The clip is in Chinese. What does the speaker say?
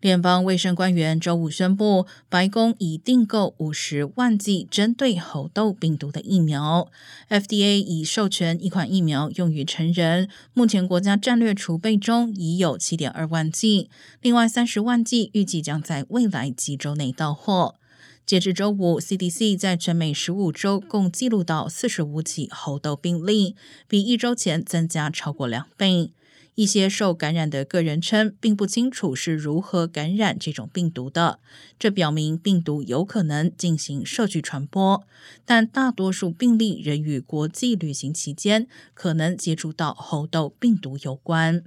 联邦卫生官员周五宣布，白宫已订购五十万剂针对猴痘病毒的疫苗。FDA 已授权一款疫苗用于成人，目前国家战略储备中已有七点二万剂，另外三十万剂预计将在未来几周内到货。截至周五，CDC 在全美十五州共记录到四十五起猴痘病例，比一周前增加超过两倍。一些受感染的个人称，并不清楚是如何感染这种病毒的，这表明病毒有可能进行社区传播。但大多数病例仍与国际旅行期间可能接触到猴痘病毒有关。